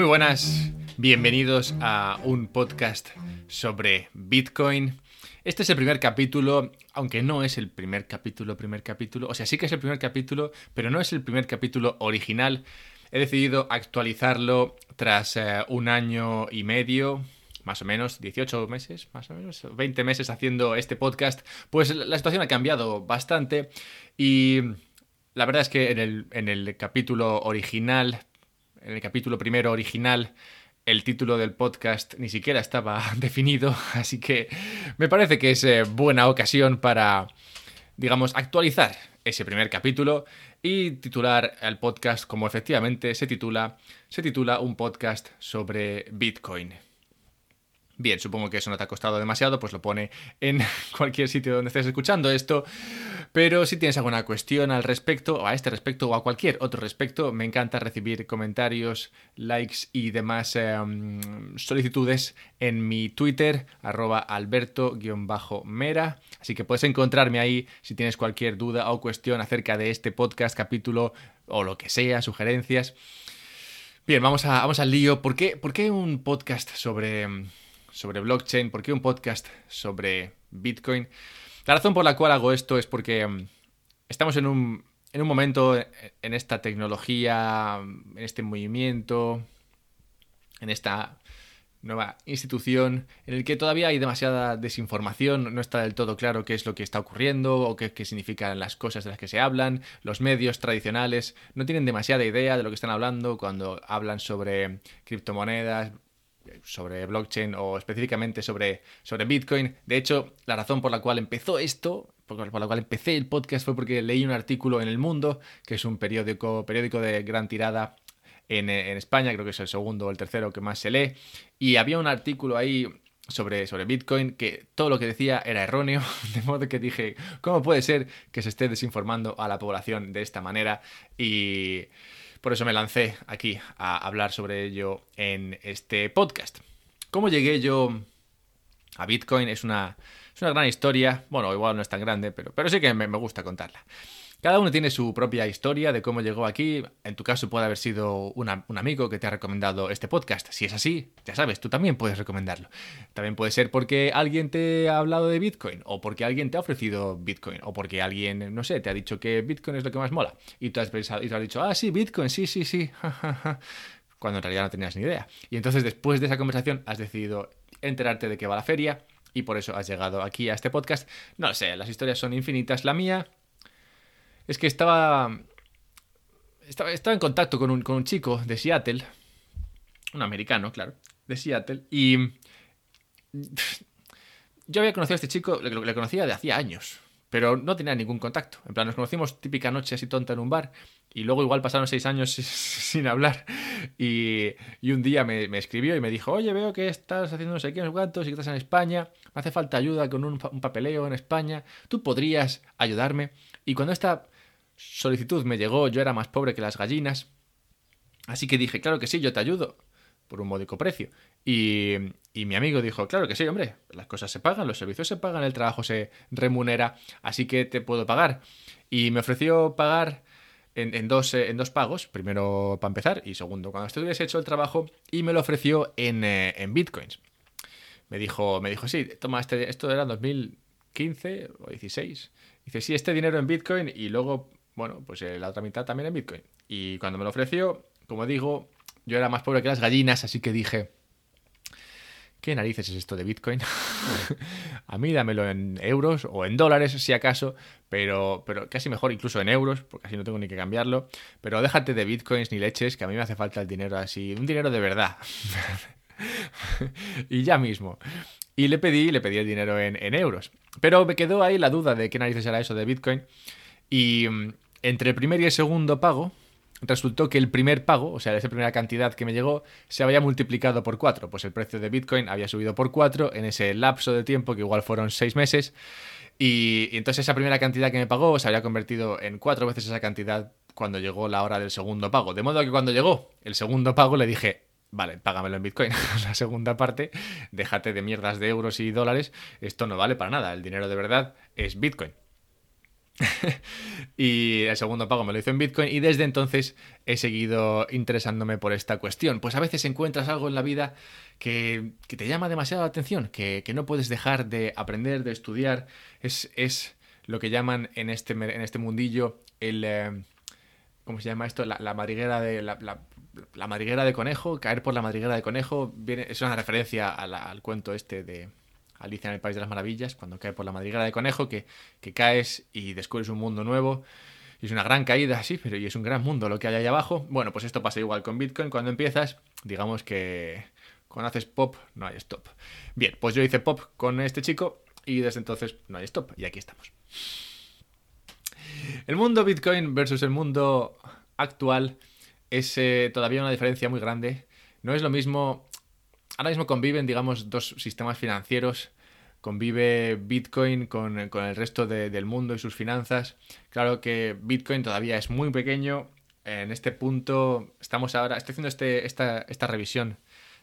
Muy buenas, bienvenidos a un podcast sobre Bitcoin. Este es el primer capítulo, aunque no es el primer capítulo, primer capítulo, o sea, sí que es el primer capítulo, pero no es el primer capítulo original. He decidido actualizarlo tras eh, un año y medio, más o menos 18 meses, más o menos 20 meses haciendo este podcast, pues la situación ha cambiado bastante y la verdad es que en el, en el capítulo original en el capítulo primero original el título del podcast ni siquiera estaba definido, así que me parece que es eh, buena ocasión para, digamos, actualizar ese primer capítulo y titular el podcast como efectivamente se titula, se titula un podcast sobre Bitcoin. Bien, supongo que eso no te ha costado demasiado, pues lo pone en cualquier sitio donde estés escuchando esto. Pero si tienes alguna cuestión al respecto, o a este respecto, o a cualquier otro respecto, me encanta recibir comentarios, likes y demás em, solicitudes en mi Twitter, arroba alberto-mera. Así que puedes encontrarme ahí si tienes cualquier duda o cuestión acerca de este podcast, capítulo o lo que sea, sugerencias. Bien, vamos, a, vamos al lío. ¿Por qué, ¿Por qué un podcast sobre em, sobre blockchain, por qué un podcast sobre Bitcoin. La razón por la cual hago esto es porque mm, estamos en un, en un momento en esta tecnología, en este movimiento, en esta nueva institución en el que todavía hay demasiada desinformación, no está del todo claro qué es lo que está ocurriendo o qué, qué, significan las cosas de las que se hablan, los medios tradicionales no tienen demasiada idea de lo que están hablando cuando hablan sobre criptomonedas, sobre blockchain o específicamente sobre, sobre Bitcoin. De hecho, la razón por la cual empezó esto, por la cual empecé el podcast fue porque leí un artículo en El Mundo, que es un periódico, periódico de gran tirada en, en España, creo que es el segundo o el tercero que más se lee, y había un artículo ahí sobre, sobre, Bitcoin que todo lo que decía era erróneo, de modo que dije, ¿cómo puede ser que se esté desinformando a la población de esta manera? Y por eso me lancé aquí a hablar sobre ello en este podcast. ¿Cómo llegué yo a Bitcoin? Es una, es una gran historia. Bueno, igual no es tan grande, pero, pero sí que me, me gusta contarla. Cada uno tiene su propia historia de cómo llegó aquí. En tu caso puede haber sido un amigo que te ha recomendado este podcast. Si es así, ya sabes, tú también puedes recomendarlo. También puede ser porque alguien te ha hablado de Bitcoin, o porque alguien te ha ofrecido Bitcoin, o porque alguien, no sé, te ha dicho que Bitcoin es lo que más mola. Y tú has pensado, y tú has dicho, ah, sí, Bitcoin, sí, sí, sí. Cuando en realidad no tenías ni idea. Y entonces después de esa conversación has decidido enterarte de qué va la feria y por eso has llegado aquí a este podcast. No lo sé, las historias son infinitas. La mía es que estaba, estaba, estaba en contacto con un, con un chico de Seattle, un americano, claro, de Seattle, y yo había conocido a este chico, le, conocía de hacía años, pero no tenía ningún contacto. En plan, nos conocimos típica noche así tonta en un bar y luego igual pasaron seis años sin hablar y, y un día me, me, escribió y me dijo, oye, veo que estás haciendo no sé qué, no sé cuántos y que estás en España, me hace falta ayuda con un, un papeleo en España, ¿tú podrías ayudarme? Y cuando esta solicitud me llegó, yo era más pobre que las gallinas. Así que dije, claro que sí, yo te ayudo, por un módico precio. Y, y, mi amigo dijo, claro que sí, hombre, las cosas se pagan, los servicios se pagan, el trabajo se remunera, así que te puedo pagar. Y me ofreció pagar en, en, dos, en dos, pagos, primero para empezar y segundo cuando estuviese hecho el trabajo, y me lo ofreció en, eh, en bitcoins. Me dijo, me dijo, sí, toma, este, esto era 2015 o 16. Dice, sí, este dinero en bitcoin y luego bueno, pues eh, la otra mitad también en Bitcoin. Y cuando me lo ofreció, como digo, yo era más pobre que las gallinas, así que dije, ¿qué narices es esto de Bitcoin? a mí dámelo en euros o en dólares, si acaso, pero, pero casi mejor incluso en euros, porque así no tengo ni que cambiarlo. Pero déjate de Bitcoins ni leches, que a mí me hace falta el dinero así, un dinero de verdad. y ya mismo. Y le pedí, le pedí el dinero en, en euros. Pero me quedó ahí la duda de qué narices era eso de Bitcoin. Y mm, entre el primer y el segundo pago, resultó que el primer pago, o sea, esa primera cantidad que me llegó, se había multiplicado por cuatro. Pues el precio de Bitcoin había subido por cuatro en ese lapso de tiempo, que igual fueron seis meses. Y, y, entonces esa primera cantidad que me pagó se había convertido en cuatro veces esa cantidad cuando llegó la hora del segundo pago. De modo que cuando llegó el segundo pago le dije, vale, págamelo en Bitcoin. la segunda parte, déjate de mierdas de euros y dólares, esto no vale para nada. El dinero de verdad es Bitcoin. y el segundo pago me lo hizo en Bitcoin y desde entonces he seguido interesándome por esta cuestión. Pues a veces encuentras algo en la vida que, te llama demasiado la atención, que, no puedes dejar de aprender, de estudiar. Es, es lo que llaman en este, en este mundillo el... Eh, ¿Cómo se llama esto? La, madriguera de... La, madriguera de conejo, caer por la madriguera de conejo, es una referencia al cuento este de Alicia en el País de las Maravillas, cuando cae por la madriguera de conejo, que, que caes y descubres un mundo nuevo. Y es una gran caída, sí, pero y es un gran mundo lo que hay ahí abajo. Bueno, pues esto pasa igual con Bitcoin. Cuando empiezas, digamos que cuando haces pop, no hay stop. Bien, pues yo hice pop con este chico y desde entonces no hay stop. Y aquí estamos. El mundo Bitcoin versus el mundo actual es eh, todavía una diferencia muy grande. No es lo mismo ahora mismo conviven, digamos, dos sistemas financieros. Convive Bitcoin con, el resto del mundo y sus finanzas. Claro que Bitcoin todavía es muy pequeño. En este punto estamos ahora, estoy haciendo este, esta, revisión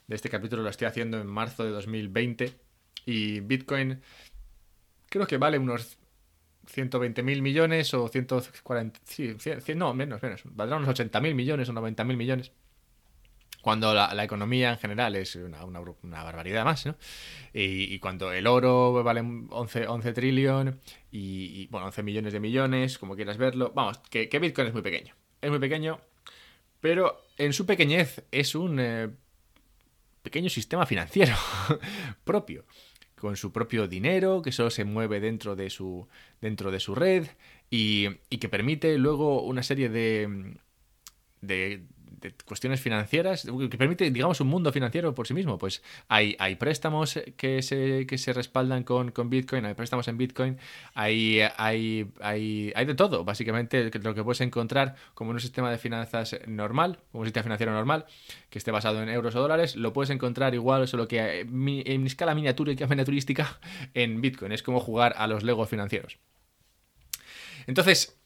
de este capítulo, lo estoy haciendo en marzo de 2020. Y Bitcoin creo que vale unos 120 mil millones o 140, sí, no, menos, menos, valdrá unos 80 mil millones o 90 mil millones cuando la, economía en general es una, barbaridad más, ¿no? Y, cuando el oro vale 11, 11 trillón y, bueno, 11 millones de millones, como quieras verlo, vamos, que, Bitcoin es muy pequeño. Es muy pequeño, pero en su pequeñez es un eh, pequeño sistema financiero propio con su propio dinero, que solo se mueve dentro de su, dentro de su red y, y que permite luego una serie de, de, de cuestiones financieras, que permite, digamos, un mundo financiero por sí mismo. Pues hay, hay préstamos que se, que se respaldan con, con Bitcoin, hay préstamos en Bitcoin, hay, hay, hay, hay de todo, básicamente, lo que puedes encontrar como un sistema de finanzas normal, como un sistema financiero normal, que esté basado en euros o dólares, lo puedes encontrar igual, solo que en escala miniatúrica, miniaturística, en Bitcoin. Es como jugar a los legos financieros. Entonces,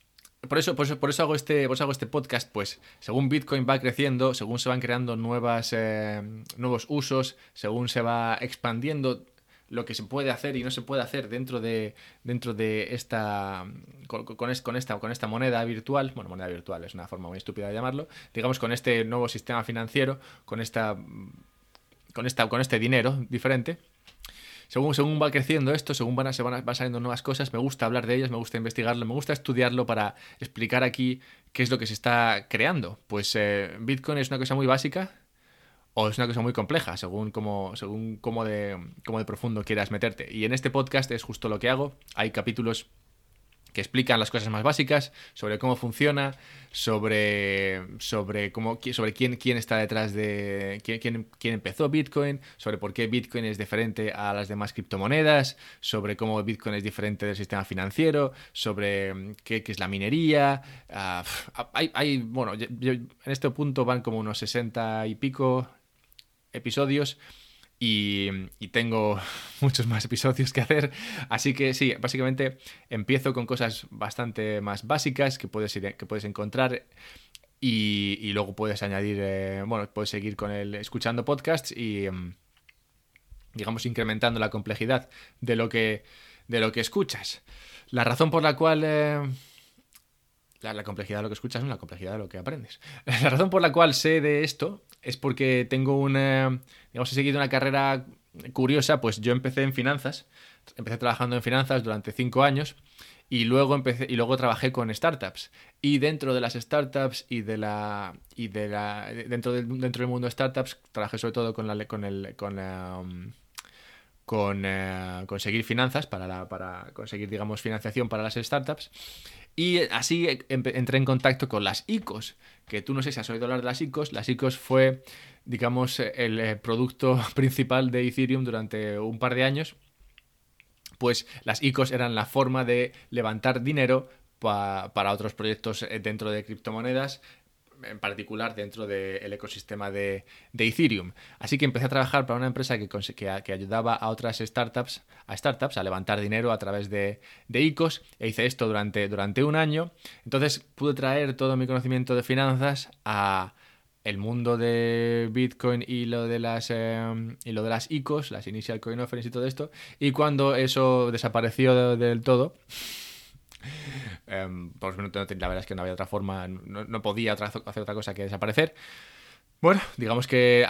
por eso, por eso, hago este, hago este podcast, pues según Bitcoin va creciendo, según se van creando nuevas, eh, nuevos usos, según se va expandiendo lo que se puede hacer y no se puede hacer dentro de, dentro de esta con, esta con esta moneda virtual, bueno, moneda virtual es una forma muy estúpida de llamarlo, digamos con este nuevo sistema financiero, con esta con esta con este dinero diferente, según, según va creciendo esto, según van, se van, saliendo nuevas cosas, me gusta hablar de ellas, me gusta investigarlo, me gusta estudiarlo para explicar aquí qué es lo que se está creando. Pues eh, Bitcoin es una cosa muy básica, o es una cosa muy compleja, según cómo, según cómo de, cómo de profundo quieras meterte. Y en este podcast es justo lo que hago. Hay capítulos que explican las cosas más básicas sobre cómo funciona, sobre, sobre, cómo, sobre quién, quién está detrás de. Quién, quién, empezó Bitcoin, sobre por qué Bitcoin es diferente a las demás criptomonedas, sobre cómo Bitcoin es diferente del sistema financiero, sobre mm, qué, es la minería. Ah, hay, hay, bueno, en este punto van como unos 60 y pico episodios y, tengo muchos más episodios que hacer. Así que sí, básicamente empiezo con cosas bastante más básicas que puedes, ir, que puedes encontrar y, luego puedes añadir, eh, bueno, puedes seguir con el escuchando podcasts y, em, digamos, incrementando la complejidad de lo que, de lo que escuchas. La razón por la cual... Eh, la, complejidad de lo que escuchas es la complejidad de lo que aprendes. La razón por la cual sé de esto es porque tengo una, digamos, he seguido una carrera curiosa, pues yo empecé en finanzas, empecé trabajando en finanzas durante cinco años y luego empecé y luego trabajé con startups. Y dentro de las startups y de la y de la dentro del dentro del mundo de startups trabajé sobre todo con la con el con eh, conseguir finanzas para para conseguir digamos financiación para las startups. Y así entré en contacto con las ICOs, que tú no sé si has oído hablar de las ICOs. Las ICOs fue, digamos, el eh, producto principal de Ethereum durante un par de años. Pues las ICOs eran la forma de levantar dinero para otros proyectos eh, dentro de criptomonedas en particular dentro del ecosistema de, Ethereum. Así que empecé a trabajar para una empresa que, que, ayudaba a otras startups, a startups a levantar dinero a través de, ICOs e hice esto durante, durante un año. Entonces pude traer todo mi conocimiento de finanzas a el mundo de Bitcoin y lo de las em, y lo de las ICOs, las Initial Coin Offerings y todo esto. Y cuando eso desapareció del todo, Por la verdad es que no había otra forma, no, podía hacer otra cosa que desaparecer. Bueno, digamos que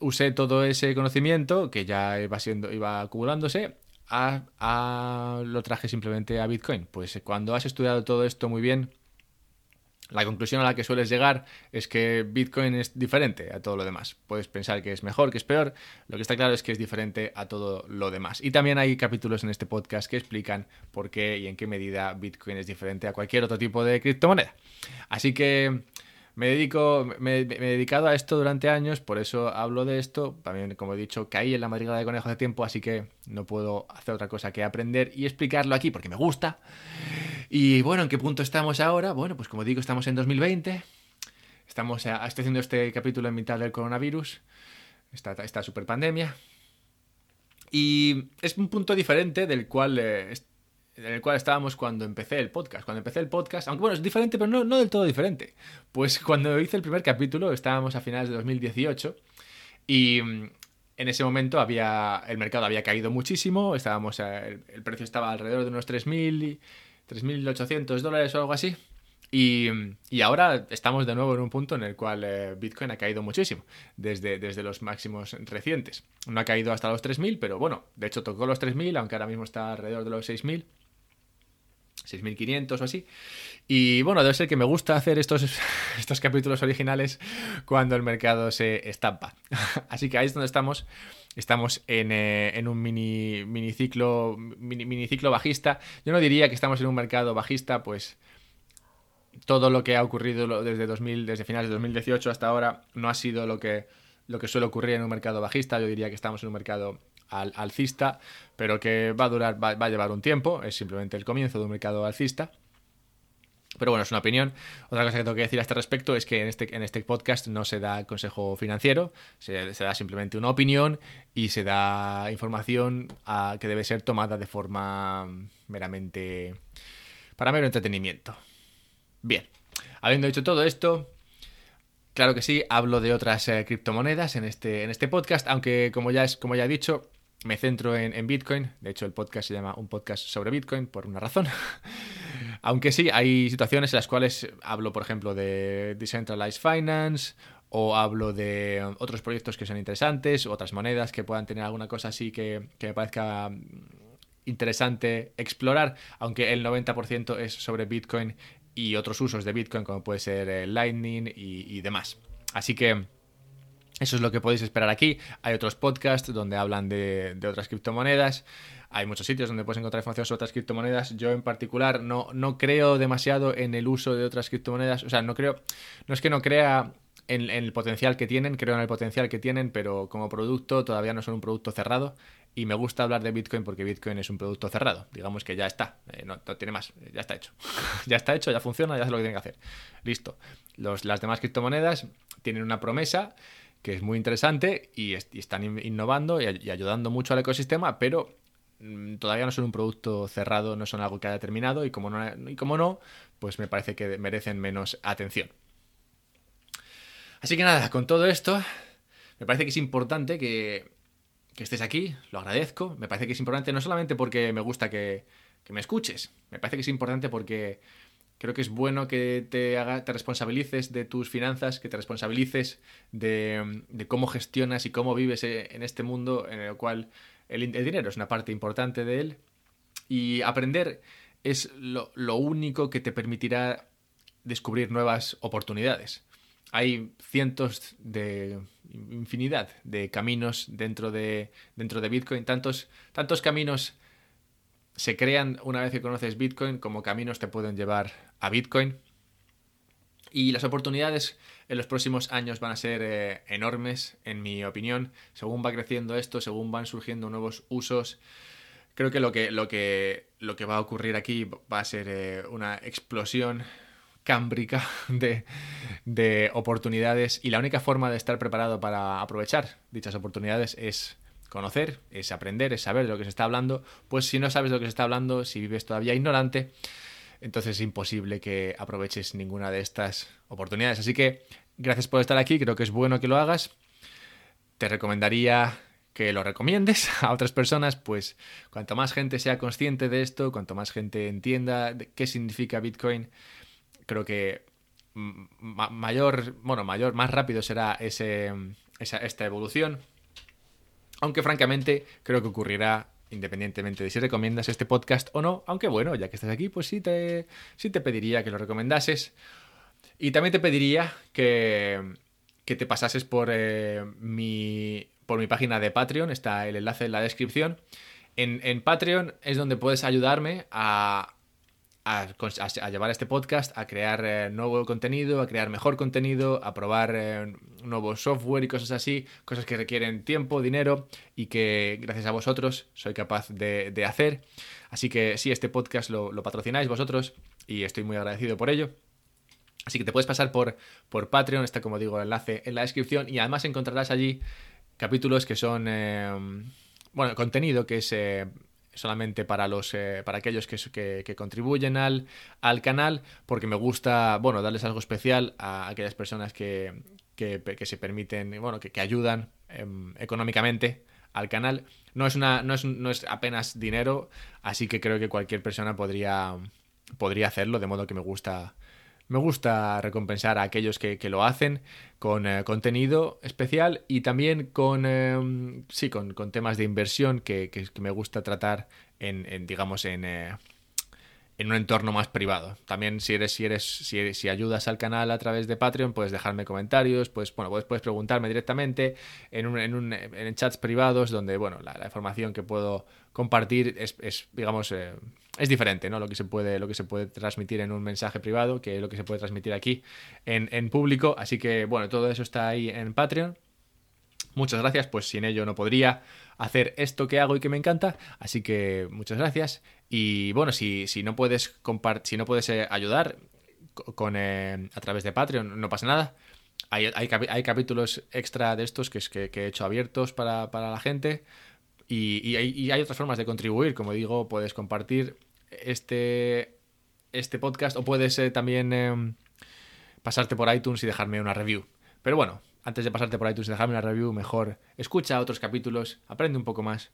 usé todo ese conocimiento que ya iba, siendo, iba acumulándose, a, lo traje simplemente a Bitcoin. Pues cuando has estudiado todo esto muy bien, la conclusión a la que sueles llegar es que Bitcoin es diferente a todo lo demás. Puedes pensar que es mejor, que es peor. Lo que está claro es que es diferente a todo lo demás. Y también hay capítulos en este podcast que explican por qué y en qué medida Bitcoin es diferente a cualquier otro tipo de criptomoneda. Así que me dedico, me, he dedicado a esto durante años, por eso hablo de esto. También, como he dicho, caí en la madriguera de conejo hace tiempo, así que no puedo hacer otra cosa que aprender y explicarlo aquí porque me gusta. Y bueno, ¿en qué punto estamos ahora? Bueno, pues como digo, estamos en 2020. Estamos, estoy haciendo este capítulo en mitad del coronavirus, esta, esta super pandemia. Y es un punto diferente del cual eh, en el cual estábamos cuando empecé el podcast. Cuando empecé el podcast, aunque bueno, es diferente, pero no, no del todo diferente. Pues cuando hice el primer capítulo, estábamos a finales de 2018 y mm, en ese momento había el mercado había caído muchísimo, estábamos el, precio estaba alrededor de unos 3.000 3.800 dólares o algo así. Y, y, ahora estamos de nuevo en un punto en el cual eh, Bitcoin ha caído muchísimo, desde, desde los máximos recientes. No ha caído hasta los 3.000, pero bueno, de hecho tocó los 3.000, aunque ahora mismo está alrededor de los 6.000. 6.500 o así. Y bueno, debe ser que me gusta hacer estos, estos capítulos originales cuando el mercado se estampa. Así que ahí es donde estamos. Estamos en, eh, un mini, mini, ciclo, mini, ciclo bajista. Yo no diría que estamos en un mercado bajista, pues todo lo que ha ocurrido desde, 2000, desde finales de 2018 hasta ahora no ha sido lo que, lo que suele ocurrir en un mercado bajista. Yo diría que estamos en un mercado alcista, pero que va a durar, va, a llevar un tiempo, es simplemente el comienzo de un mercado alcista. Pero bueno, es una opinión. Otra cosa que tengo que decir a este respecto es que en este, en este podcast no se da consejo financiero, se, da simplemente una opinión y se da información a, que debe ser tomada de forma meramente para mero entretenimiento. Bien, habiendo dicho todo esto, claro que sí, hablo de otras eh, criptomonedas en este, en este podcast, aunque como ya, es, como ya he dicho, me centro en, Bitcoin. De hecho, el podcast se llama Un podcast sobre Bitcoin por una razón. Aunque sí, hay situaciones en las cuales hablo, por ejemplo, de Decentralized Finance o hablo de otros proyectos que son interesantes, otras monedas que puedan tener alguna cosa así que, me parezca interesante explorar, aunque el 90% es sobre Bitcoin y otros usos de Bitcoin como puede ser Lightning y demás. Así que eso es lo que podéis esperar aquí. Hay otros podcasts donde hablan de, otras criptomonedas. Hay muchos sitios donde puedes encontrar información sobre otras criptomonedas. Yo en particular no, no creo demasiado en el uso de otras criptomonedas. O sea, no creo. No es que no crea en, el potencial que tienen, creo en el potencial que tienen, pero como producto todavía no son un producto cerrado. Y me gusta hablar de Bitcoin porque Bitcoin es un producto cerrado. Digamos que ya está, eh, no, tiene más, ya está hecho. ya está hecho, ya funciona, ya hace lo que tiene que hacer. Listo. Los, las demás criptomonedas tienen una promesa que es muy interesante y, están innovando y, ayudando mucho al ecosistema, pero todavía no son un producto cerrado, no son algo que haya terminado y como no, y como no pues me parece que merecen menos atención. Así que nada, con todo esto, me parece que es importante que, estés aquí, lo agradezco, me parece que es importante no solamente porque me gusta que, que me escuches, me parece que es importante porque creo que es bueno que te, haga, te responsabilices de tus finanzas, que te responsabilices de, cómo gestionas y cómo vives eh, en este mundo en el cual el, dinero es una parte importante de él. Y aprender es lo, único que te permitirá descubrir nuevas oportunidades. Hay cientos de infinidad de caminos dentro de, dentro de Bitcoin, tantos, tantos caminos se crean una vez que conoces Bitcoin, como caminos te pueden llevar a Bitcoin. Y las oportunidades en los próximos años van a ser eh, enormes, en mi opinión. Según va creciendo esto, según van surgiendo nuevos usos, creo que lo que, lo que, lo que va a ocurrir aquí va a ser eh, una explosión cámbrica de, de oportunidades. Y la única forma de estar preparado para aprovechar dichas oportunidades es conocer, es aprender, es saber de lo que se está hablando, pues si no sabes de lo que se está hablando, si vives todavía ignorante, entonces es imposible que aproveches ninguna de estas oportunidades. Así que gracias por estar aquí, creo que es bueno que lo hagas. Te recomendaría que lo recomiendes a otras personas, pues cuanto más gente sea consciente de esto, cuanto más gente entienda qué significa Bitcoin, creo que mayor, bueno, mayor, más rápido será ese, esta evolución. Aunque francamente creo que ocurrirá independientemente de si recomiendas este podcast o no, aunque bueno, ya que estás aquí, pues sí te, sí te pediría que lo recomendases. Y también te pediría que, que te pasases por, eh, mi, por mi página de Patreon, está el enlace en la descripción. En, en Patreon es donde puedes ayudarme a, a, llevar este podcast, a crear eh, nuevo contenido, a crear mejor contenido, a probar eh, nuevo software y cosas así, cosas que requieren tiempo, dinero y que gracias a vosotros soy capaz de, hacer. Así que sí, este podcast lo, patrocináis vosotros y estoy muy agradecido por ello. Así que te puedes pasar por, por Patreon, está como digo el enlace en la descripción y además encontrarás allí capítulos que son, eh, bueno, contenido que es solamente para los eh, para aquellos que, que, contribuyen al, al, canal porque me gusta bueno darles algo especial a aquellas personas que, que se permiten bueno que, ayudan em, económicamente al canal. No es una no es, no es apenas dinero así que creo que cualquier persona podría podría hacerlo de modo que me gusta me gusta recompensar a aquellos que, lo hacen con eh, contenido especial y también con, em, sí, con, temas de inversión que, me gusta tratar en, digamos, en, eh, en un entorno más privado. También si eres, si eres, si, si, ayudas al canal a través de Patreon, puedes dejarme comentarios, pues bueno, puedes, preguntarme directamente en, un, en, un, en chats privados donde, bueno, la, información que puedo compartir es, es digamos, eh, es diferente, ¿no? Lo que se puede, lo que se puede transmitir en un mensaje privado, que lo que se puede transmitir aquí en, en público. Así que, bueno, todo eso está ahí en Patreon. Muchas gracias, pues sin ello no podría hacer esto que hago y que me encanta. Así que muchas gracias. Y bueno, si, si no puedes si no puedes eh, ayudar con, eh, a través de Patreon, no pasa nada. Hay, hay, capítulos extra de estos que, es, que, he hecho abiertos para, la gente. Y, hay, otras formas de contribuir. Como digo, puedes compartir este, este podcast o puedes eh, también pasarte por iTunes y dejarme una review. Pero bueno, antes de pasarte por iTunes y dejarme una review, mejor escucha otros capítulos, aprende un poco más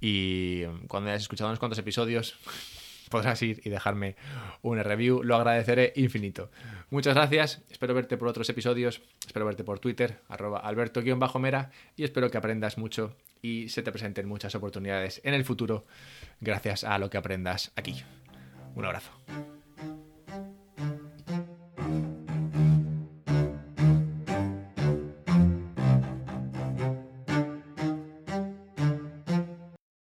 y cuando hayas escuchado unos cuantos episodios podrás ir y dejarme una review. Lo agradeceré infinito. Muchas gracias, espero verte por otros episodios, espero verte por Twitter, arroba alberto-mera y espero que aprendas mucho y se te presenten muchas oportunidades en el futuro gracias a lo que aprendas aquí. Un abrazo.